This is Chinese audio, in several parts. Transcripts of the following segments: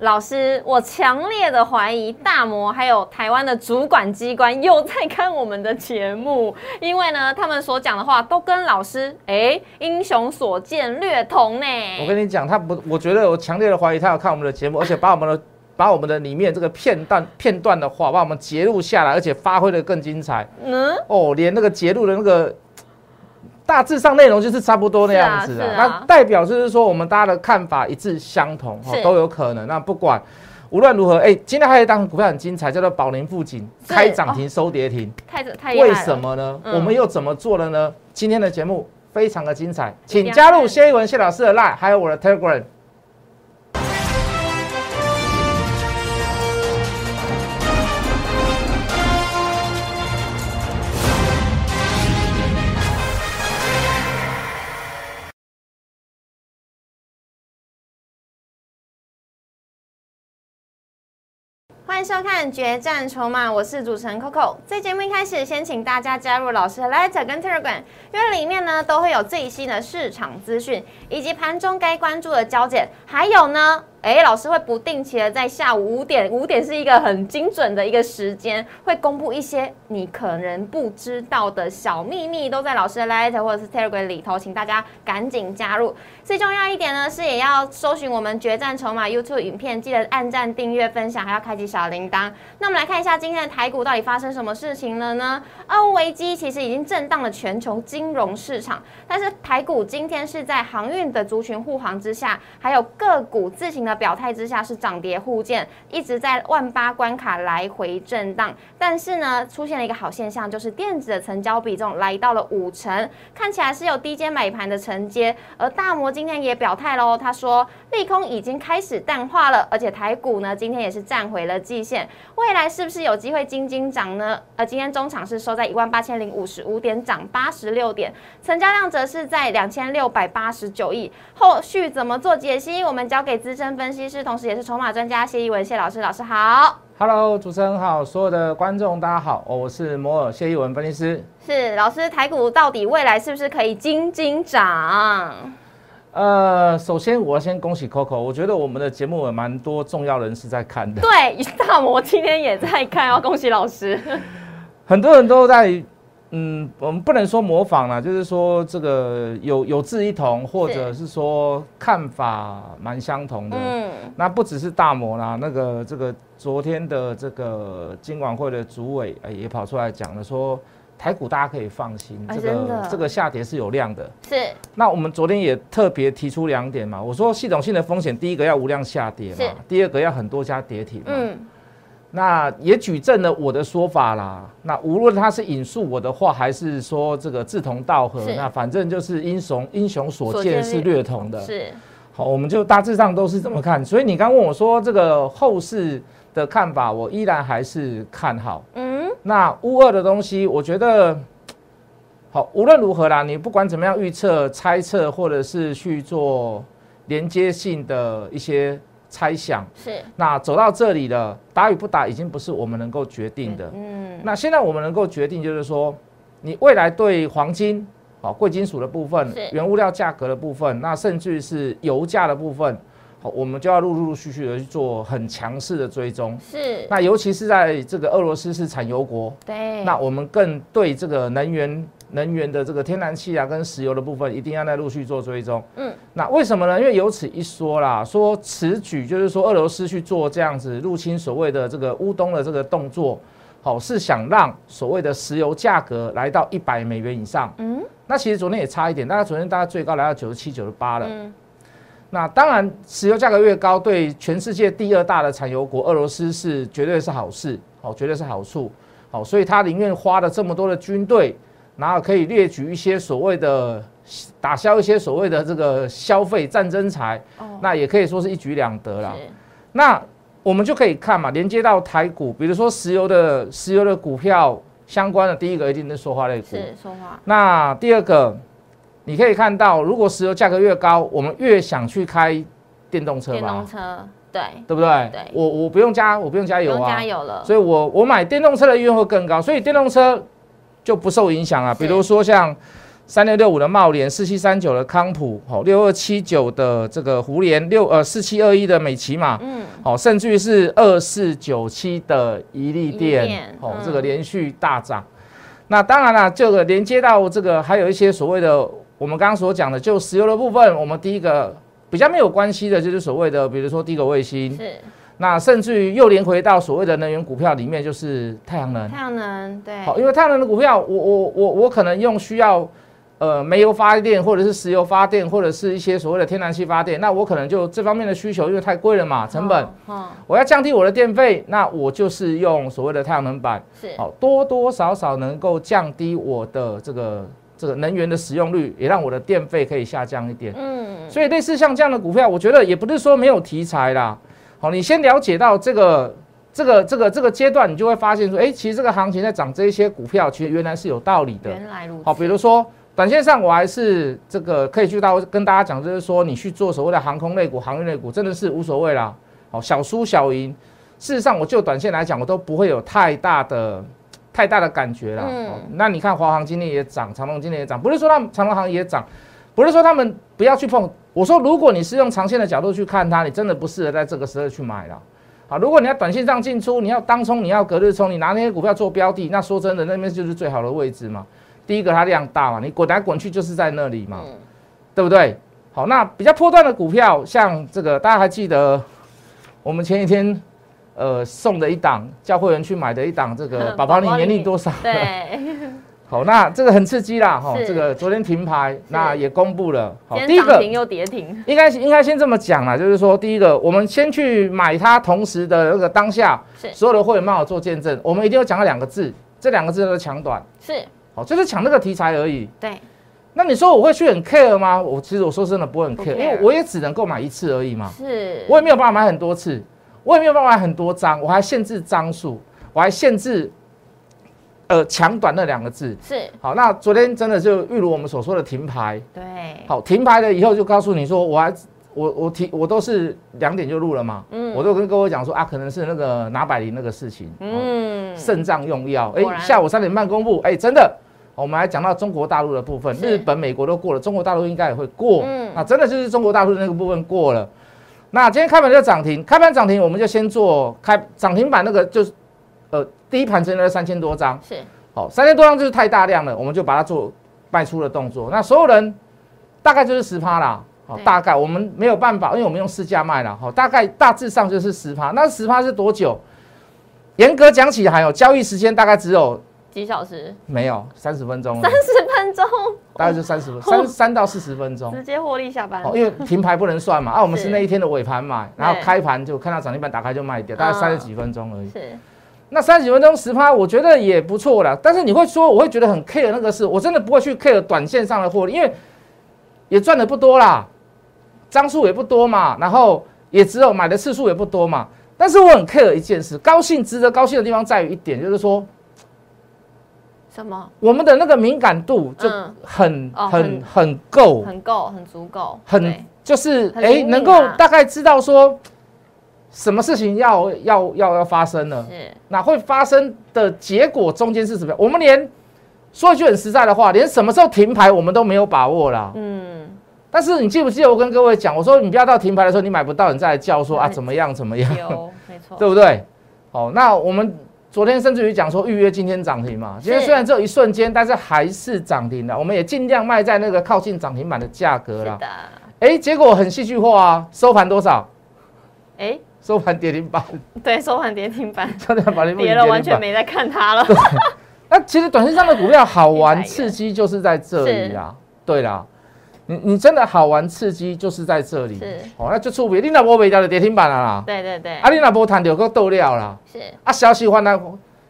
老师，我强烈的怀疑大摩还有台湾的主管机关又在看我们的节目，因为呢，他们所讲的话都跟老师哎英雄所见略同呢。我跟你讲，他不，我觉得我强烈的怀疑他要看我们的节目，而且把我们的把我们的里面这个片段片段的话，把我们截录下来，而且发挥的更精彩。嗯，哦，连那个截录的那个。大致上内容就是差不多那样子的，那代表就是说我们大家的看法一致相同，都有可能。那不管无论如何，哎，今天还有一档股票很精彩，叫做宝林富锦，开涨停收跌停，太太为什么呢？我们又怎么做了呢？今天的节目非常的精彩，请加入谢一文谢老师的 line，还有我的 Telegram。迎收看《决战筹码》，我是主持人 Coco。在节目一开始，先请大家加入老师的 Letter 跟 Telegram，因为里面呢都会有最新的市场资讯，以及盘中该关注的焦点，还有呢。哎，老师会不定期的在下午五点，五点是一个很精准的一个时间，会公布一些你可能不知道的小秘密，都在老师的 Light 或者是 Telegram 里头，请大家赶紧加入。最重要一点呢，是也要搜寻我们决战筹码 YouTube 影片，记得按赞、订阅、分享，还要开启小铃铛。那我们来看一下今天的台股到底发生什么事情了呢？俄乌危机其实已经震荡了全球金融市场，但是台股今天是在航运的族群护航之下，还有个股自行的。表态之下是涨跌互见，一直在万八关卡来回震荡。但是呢，出现了一个好现象，就是电子的成交比重来到了五成，看起来是有低阶买盘的承接。而大摩今天也表态喽，他说利空已经开始淡化了，而且台股呢今天也是站回了季线，未来是不是有机会金金涨呢？而今天中场是收在一万八千零五十五点，涨八十六点，成交量则是在两千六百八十九亿。后续怎么做解析？我们交给资深分。析师，同时也是筹码专家谢一文谢老师，老师好，Hello，主持人好，所有的观众大家好，我是摩尔谢一文分析师，是老师，台股到底未来是不是可以金金涨？呃，首先我要先恭喜 Coco，我觉得我们的节目有蛮多重要人士在看的，对，大魔今天也在看，要恭喜老师，很多人都在。嗯，我们不能说模仿啦，就是说这个有有志一同，或者是说看法蛮相同的。嗯，那不只是大摩啦，那个这个昨天的这个金管会的主委也跑出来讲了，说台股大家可以放心，这个这个下跌是有量的。是。那我们昨天也特别提出两点嘛，我说系统性的风险，第一个要无量下跌嘛，第二个要很多家跌停嘛。嗯。那也举证了我的说法啦。那无论他是引述我的话，还是说这个志同道合，那反正就是英雄英雄所见是略同的。是，好，我们就大致上都是这么看。所以你刚问我说这个后市的看法，我依然还是看好。嗯。那乌二的东西，我觉得好，无论如何啦，你不管怎么样预测、猜测，或者是去做连接性的一些。猜想。是，那走到这里了，打与不打已经不是我们能够决定的。嗯，那现在我们能够决定就是说，你未来对黄金、好贵金属的部分、原物料价格的部分，那甚至是油价的部分，好，我们就要陆陆续续的去做很强势的追踪。是，那尤其是在这个俄罗斯是产油国，对，那我们更对这个能源。能源的这个天然气啊，跟石油的部分，一定要在陆续做追踪。嗯，那为什么呢？因为有此一说啦，说此举就是说俄罗斯去做这样子入侵所谓的这个乌东的这个动作，好是想让所谓的石油价格来到一百美元以上。嗯，那其实昨天也差一点，大家昨天大家最高来到九十七、九十八了。嗯，那当然石油价格越高，对全世界第二大的产油国俄罗斯是绝对是好事，哦绝对是好处。哦，所以他宁愿花了这么多的军队。然后可以列举一些所谓的打消一些所谓的这个消费战争财，那也可以说是一举两得啦。那我们就可以看嘛，连接到台股，比如说石油的石油的股票相关的，第一个一定是说话类股。是说话。那第二个，你可以看到，如果石油价格越高，我们越想去开电动车吧？电动车，对，对不对？对。我我不用加，我不用加油啊。加油了。所以我我买电动车的意愿会更高，所以电动车。就不受影响啊，比如说像三六六五的茂联，四七三九的康普，哦，六二七九的这个胡联，六呃四七二一的美骑马，嗯，哦，甚至于是二四九七的一利电电，哦，嗯这个连续大涨。那当然了，这个连接到这个还有一些所谓的我们刚刚所讲的，就石油的部分，我们第一个比较没有关系的，就是所谓的，比如说低轨卫星，是。那甚至于又连回到所谓的能源股票里面，就是太阳能。太阳能，对，好，因为太阳能的股票，我我我我可能用需要呃煤油发电，或者是石油发电，或者是一些所谓的天然气发电，那我可能就这方面的需求，因为太贵了嘛，成本，哦，我要降低我的电费，那我就是用所谓的太阳能板，是。好，多多少少能够降低我的这个这个能源的使用率，也让我的电费可以下降一点。嗯，所以类似像这样的股票，我觉得也不是说没有题材啦。好，你先了解到这个这个这个这个阶段，你就会发现说，哎，其实这个行情在涨这一些股票，其实原来是有道理的。原来如此，好，比如说短线上，我还是这个可以去到跟大家讲，就是说你去做所谓的航空类股、航运类股，真的是无所谓啦。好，小输小赢，事实上我就短线来讲，我都不会有太大的太大的感觉了。嗯哦那你看华航今天也涨，长隆今天也涨，不是说他们长隆行也涨，不是说他们不要去碰。我说，如果你是用长线的角度去看它，你真的不适合在这个时候去买了。好，如果你要短线上进出，你要当冲，你要隔日冲，你拿那些股票做标的，那说真的，那边就是最好的位置嘛。第一个它量大嘛，你滚来滚去就是在那里嘛，嗯，对不对？好，那比较波段的股票，像这个大家还记得我们前几天呃送的一档，叫会员去买的一档，这个 宝宝你年龄多少？对，好，那这个很刺激啦，哈，是。这个昨天停牌，那也公布了。好，第一个今天涨停又跌停，应该应该先这么讲啦，就是说，第一个，我们先去买它，同时的那个当下，所有的会员帮我做见证，我们一定要讲到两个字，这两个字叫做抢短，是，好，就是抢那个题材而已。对，那你说我会去很 care 吗？我其实我说真的不会很 care，care 因为我也只能够买一次而已嘛，是，我也没有办法买很多次，我也没有办法买很多张，我还限制张数，我还限制呃抢短那两个字。是，好，那昨天真的就例如我们所说的停牌，对，好，停牌了以后就告诉你说，我还我我提我都是两点就录了嘛，嗯。我都跟各位讲说啊，可能是那个拿百灵那个事情，嗯，嗯，肾脏用药，哎、下午三点半公布，哎、真的。我们还讲到中国大陆的部分，日本、美国都过了，中国大陆应该也会过。嗯。那真的就是中国大陆的那个部分过了。那今天开盘就涨停，开盘涨停，我们就先做开涨停板那个，就是呃第一盘成交三千多张，是，好，三千多张就是太大量了，我们就把它做卖出的动作。那所有人大概就是十趴啦，好，对大概我们没有办法，因为我们用市价卖了，好，大概大致上就是十趴。那十趴是多久？严格讲起来哦，交易时间大概只有几小时，没有三十分钟三，十分钟，大概就三十分三三到四十分钟。直接获利下班。哦，，因为停牌不能算嘛，啊，我们是。是那一天的尾盘买，然后对开盘就看到涨停板打开就卖掉，大概嗯三十几分钟而已。是，那三十几分钟十趴，我觉得也不错啦。但是你会说，我会觉得很 care 那个事，我真的不会去 care 短线上的获利，因为也赚的不多啦，张数也不多嘛，然后也只有买的次数也不多嘛。但是我很 care 一件事，高兴值得高兴的地方在于一点，就是说什么？我们的那个敏感度就嗯很、哦很很很够，很够，很足够，很就是很哎、能够啊大概知道说什么事情要要要要发生了。是，那会发生的结果中间是什么样？我们连说一句很实在的话，连什么时候停牌我们都没有把握啦。嗯，但是你记不记得我跟各位讲，我说你不要到停牌的时候你买不到，你再来叫说啊怎么样怎么样，有，没错，对不对？哦，那我们昨天甚至于讲说预约今天涨停嘛，今天是虽然只有一瞬间，但是还是涨停的，我们也尽量卖在那个靠近涨停板的价格啦。是的，哎，结果很戏剧化啊，收盘多少？哎，收盘跌停板，对，收盘跌停板，差点把你跌了，完全没在看它了，那其实短线上的股票好玩刺激就是在这里啦。对啦，你你真的好玩刺激就是在这里。是哦，那就出别，你那波没掉的跌停板了啦。对对对，啊，你那波谈有个豆料啦。是，啊，消息换来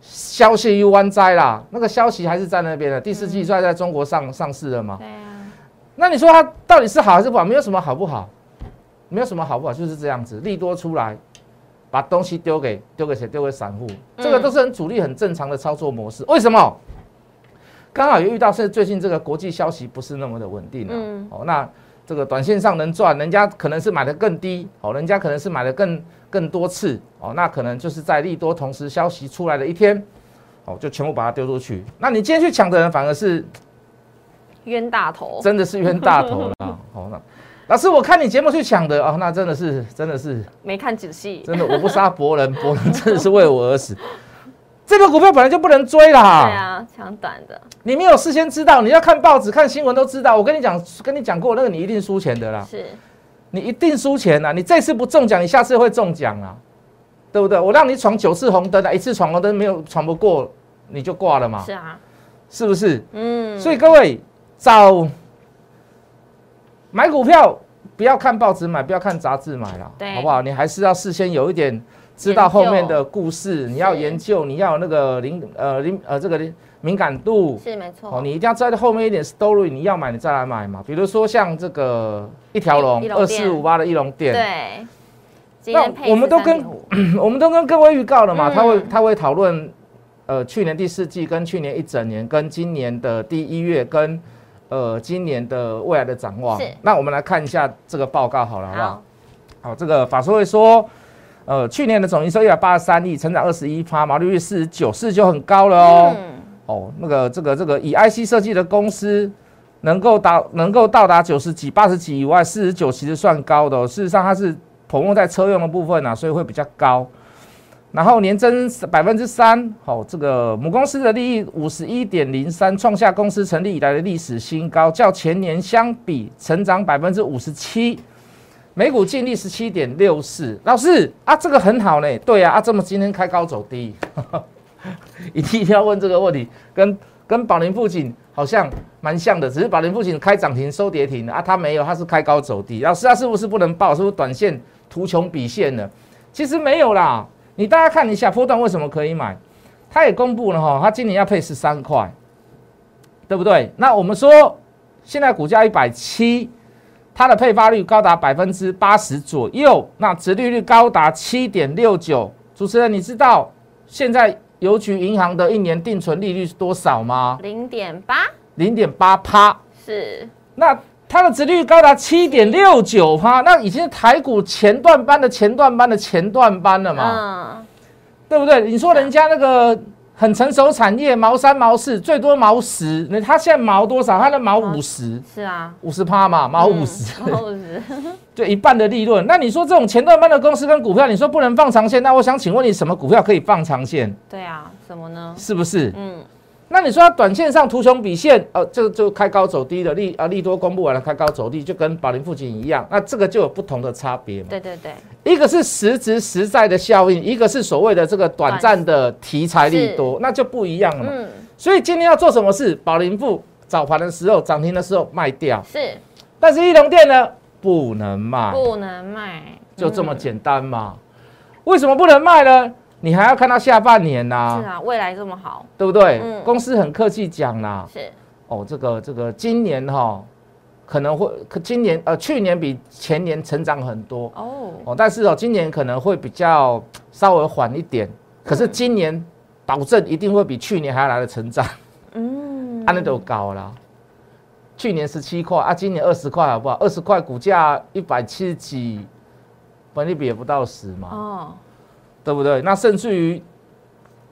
消息又弯灾啦，那个消息还是在那边的。第四季算在中国上上市了嘛？对啊，那你说它到底是好还是不好？没有什么好不好，没有什么好不好，就是这样子，利多出来。把东西丢给丢给谁？丢给散户，这个嗯都是很主力、很正常的操作模式。为什么？刚好又遇到是最近这个国际消息不是那么的稳定啊。嗯哦，那这个短线上能赚，人家可能是买的更低，哦，人家可能是买的更更多次，哦，那可能就是在利多同时消息出来的一天，哦，就全部把它丢出去。那你今天去抢的人反而是冤大头，真的是冤大头了。哦，那老师，我看你节目去抢的哦，那真的是真的是没看仔细，真的，我不杀伯仁，伯仁真的是为我而死。这个股票本来就不能追啦。对啊，抢短的。你没有事先知道，你要看报纸、看新闻都知道。我跟你讲，跟你讲过，那个你一定输钱的啦。是，你一定输钱啊！你这次不中奖，你下次会中奖啊，对不对？我让你闯九次红灯啊，一次闯红灯没有闯不过，你就挂了嘛。是啊，是不是？嗯。所以各位找买股票，不要看报纸买，不要看杂志买了，好不好？你还是要事先有一点。知道后面的故事，你要研究，你要那个灵呃灵呃这个敏感度。是没错。哦，你一定要知道后面一点 story，你要买你再来买嘛。比如说像这个一条龙二四五八的一龙店，对，那我们都跟 我们都跟各位预告了嘛，他会他会讨论呃去年第四季跟去年一整年跟今年的第一月跟呃今年的未来的展望。那我们来看一下这个报告好了，好不好？好，这个法说会说。呃，去年的总营收一百八十三亿，成长二十一%，毛利率四十九，四十九很高了哦。哦，那个这个这个以 IC 设计的公司能够达能够到达九十几、八十几以外，四十九其实算高的。事实上，它是投用在车用的部分啊，所以会比较高。然后年增百分之三，好，这个母公司的利益五十一点零三，创下公司成立以来的历史新高，较前年相比成长百分之五十七。每股净利十七点六四，老师啊，这个很好呢。对呀，啊，这么今天开高走低，一定要问这个问题，跟跟宝林父亲好像蛮像的，只是宝林父亲开涨停收跌停啊，他没有，他是开高走低。老师，他是不是不能报？是不是短线图穷匕现呢？其实没有啦，你大家看一下波段为什么可以买？他也公布了哈，他今年要配十三块，对不对？那我们说现在股价一百七。它的配发率高达百分之八十左右，那殖利率高达七点六九。主持人，你知道现在邮局银行的一年定存利率是多少吗？零点八，零点八趴。是。那它的殖利率高达七点六九趴，那已经是台股前段班的前段班的前段班了嘛？嗯，对不对？你说人家那个。很成熟产业，毛三毛四，最多毛十。那它现在毛多少？它的毛五十，是啊，五十趴嘛，毛五十，毛五十，就一半的利润。那你说这种前段班的公司跟股票，你说不能放长线？那我想请问你，什么股票可以放长线？对啊，什么呢？是不是？嗯。那你说它短线上图穷匕现，呃，就就开高走低的利啊，利多公布完了开高走低，就跟宝林附近一样，那这个就有不同的差别嘛？对对对，一个是实质实在的效应，一个是所谓的这个短暂的题材利多，那就不一样了。嗯，所以今天要做什么事？宝林富早盘的时候涨停的时候卖掉，是，但是一龙店呢不能卖，不能卖，就这么简单嘛？为什么不能卖呢？你还要看到下半年呐？是啊，未来这么好，对不对？嗯，公司很客气讲啦。是哦，这个这个今年哈可能会，今年呃去年比前年成长很多哦哦，但是哦今年可能会比较稍微缓一点，可是今年保证一定会比去年还要来的成长。嗯，安那都高了，去年十七块啊，今年二十块好不好？二十块股价一百七十几，本利比也不到十嘛。哦。对不对？那甚至于，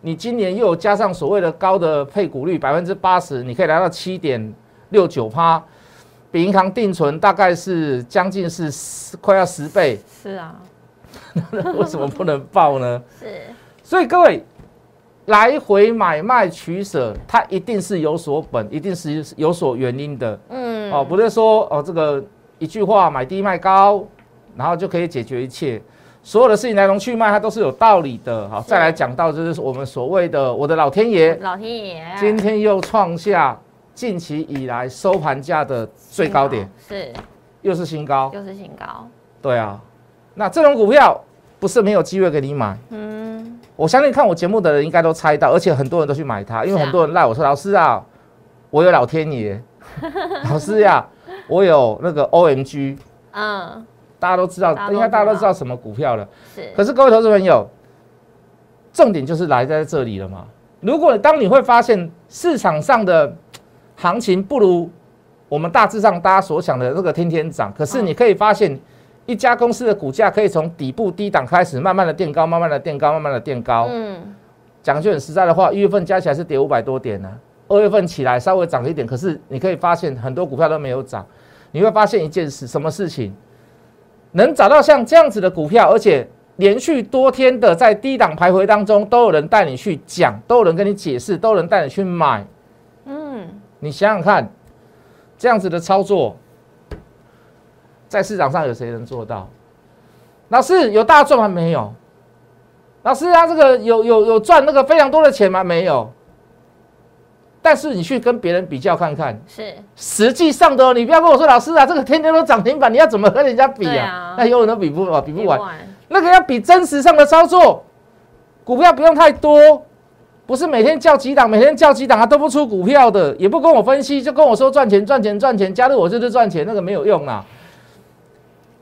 你今年又有加上所谓的高的配股率百分之八十，你可以来到七点六九趴，比银行定存大概是将近是十快要十倍。是啊，为什么不能报呢？是，所以各位来回买卖取舍，它一定是有所本，一定是有所原因的。嗯，哦，不是说哦这个一句话买低卖高，然后就可以解决一切。所有的事情来龙去脉，它都是有道理的。好，再来讲到就是我们所谓的我的老天爷，老天爷。今天又创下近期以来收盘价的最高点，是，又是新高，又是新高。对啊，那这种股票不是没有机会给你买。嗯，我相信看我节目的人应该都猜到，而且很多人都去买它，因为很多人赖我说老师啊，我有老天爷，老师呀，我有那个 OMG，嗯。大家都知道，应该大家都知道什么股票了。是，可是各位投资朋友，重点就是来在这里了嘛。如果当你会发现市场上的行情不如我们大致上大家所想的那个天天涨，可是你可以发现一家公司的股价可以从底部低档开始，慢慢的垫高，慢慢的垫高，慢慢的垫高。嗯，讲句很实在的话，一月份加起来是跌五百多点呢，二月份起来稍微涨了一点，可是你可以发现很多股票都没有涨。你会发现一件事，什么事情？能找到像这样子的股票，而且连续多天的在低档徘徊当中，都有人带你去讲，都有人跟你解释，都有人带你去买。嗯，你想想看，这样子的操作，在市场上有谁能做到？老师有大赚吗？没有。老师啊，这个有有有赚那个非常多的钱吗？没有。但是你去跟别人比较看看，是实际上的，你不要跟我说老师啊，这个天天都涨停板，你要怎么和人家比啊？那永远都比不比不完。那个要比真实上的操作，股票不用太多，不是每天叫几档，每天叫几档啊都不出股票的，也不跟我分析，就跟我说赚钱赚钱赚钱，加入我就是赚钱，那个没有用啊。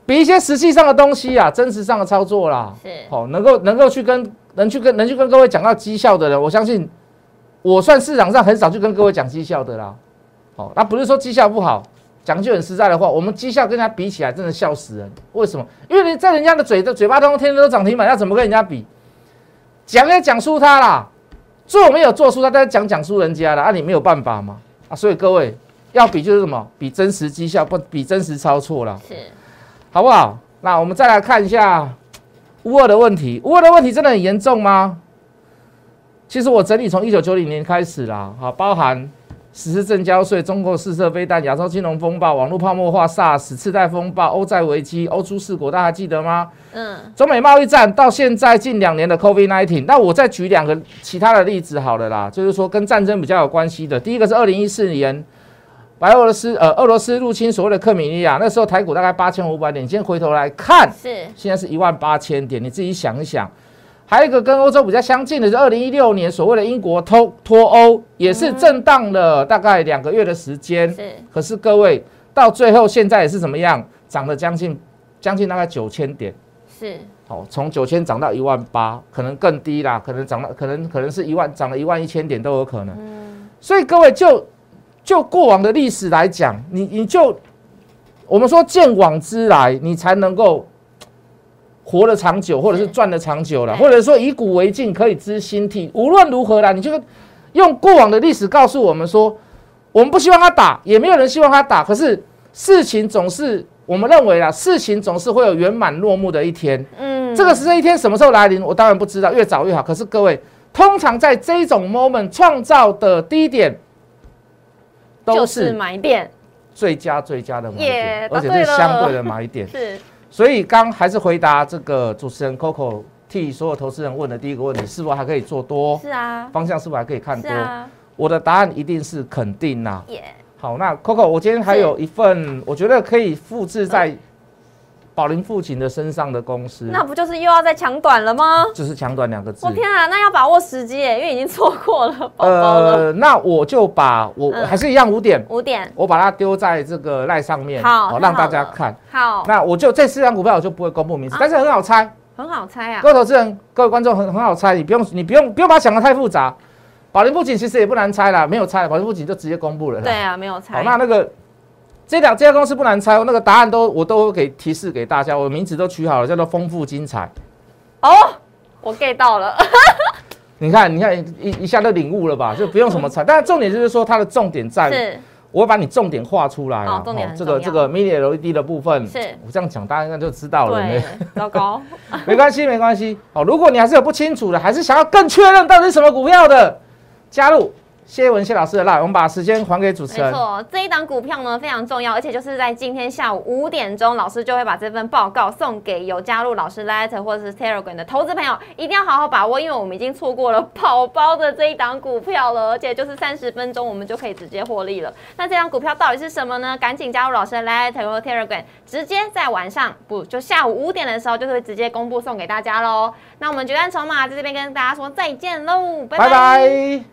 比一些实际上的东西啊，真实上的操作啦，是好能够能够去跟能去跟能去跟各位讲到绩效的人，我相信。我算市场上很少去跟各位讲绩效的啦，好，那不是说绩效不好，讲句很实在的话，我们绩效跟人家比起来，真的笑死人。为什么？因为你在人家的嘴的嘴巴当中，天天都涨停板，要怎么跟人家比？讲也讲输他啦，做没有做输他，但是讲讲输人家了，啊，你没有办法嘛，啊，所以各位要比就是什么？比真实绩效，不比真实操作了，是，好不好？那我们再来看一下乌二的问题，乌二的问题真的很严重吗？其实我整理从一九九零年开始啦，哈，包含实施正交税、中国试射飞弹、亚洲金融风暴、网络泡沫化、SARS、次贷风暴、欧债危机、欧洲四国，大家还记得吗？嗯。中美贸易战到现在近两年的 COVID nineteen，那我再举两个其他的例子好了啦，就是说跟战争比较有关系的。第一个是二零一四年白俄罗斯呃俄罗斯入侵所谓的克米利亚，那时候台股大概八千五百点，今天回头来看，是现在是一万八千点，你自己想一想。还有一个跟欧洲比较相近的是，二零一六年所谓的英国脱脱欧，也是震荡了大概两个月的时间。是，可是各位到最后现在也是怎么样？涨了将近将近大概九千点。是，好，从九千涨到一万八，可能更低啦，可能涨了，可能可能是一万涨了一万一千点都有可能。嗯，所以各位就就过往的历史来讲，你你就我们说见往之来，你才能够。活得长久，或者是赚得长久了，或者说以古为镜，可以知兴替。无论如何啦，你就用过往的历史告诉我们说，我们不希望他打，也没有人希望他打。可是事情总是，我们认为啦，事情总是会有圆满落幕的一天。嗯，这个时这一天什么时候来临，我当然不知道，越早越好。可是各位，通常在这种 moment 创造的低点，都是买点，最佳最佳的买点，而且是相对的买点。是。所以刚还是回答这个主持人 Coco 替所有投资人问的第一个问题，是否还可以做多？是啊，方向是否还可以看多？我的答案一定是肯定呐。好，那 Coco，我今天还有一份，我觉得可以复制在。宝林父亲的身上的公司，那不就是又要再抢短了吗？就是抢短两个字。我天啊，那要把握时机耶，因为已经错过了宝宝了。那我就把我还是一样五点，五点，我把它丢在这个赖上面，好，让大家看。好，那我就这四张股票我就不会公布名字，但是很好猜，很好猜啊。各位投资人、各位观众很很好猜，你不用你不用不用把它想的太复杂。宝林父亲其实也不难猜啦，没有猜，宝林父亲就直接公布了。对啊，没有猜。好，那那个。这两这家公司不难猜，那个答案都我都给提示给大家，我名字都取好了，叫做丰富精彩。哦，我 get 到了。你看，你看一一下就领悟了吧？就不用什么猜，但是重点就是说它的重点在，我会把你重点画出来。哦，重点这个这个 mini LED 的部分，是我这样讲，大家应该就知道了。对，糟糕。没关系，没关系。好，如果你还是有不清楚的，还是想要更确认到底是什么股票的，加入。谢文谢老师的赖，我们把时间还给主持人。没错，这一档股票呢非常重要，而且就是在今天下午五点钟，老师就会把这份报告送给有加入老师 Letter 或者是 Telegram 的投资朋友，一定要好好把握，因为我们已经错过了跑包的这一档股票了，而且就是三十分钟我们就可以直接获利了。那这档股票到底是什么呢？赶紧加入老师的 Letter 或 Telegram，直接在晚上不就下午五点的时候就会直接公布送给大家喽。那我们决战筹码在这边跟大家说再见喽，拜拜。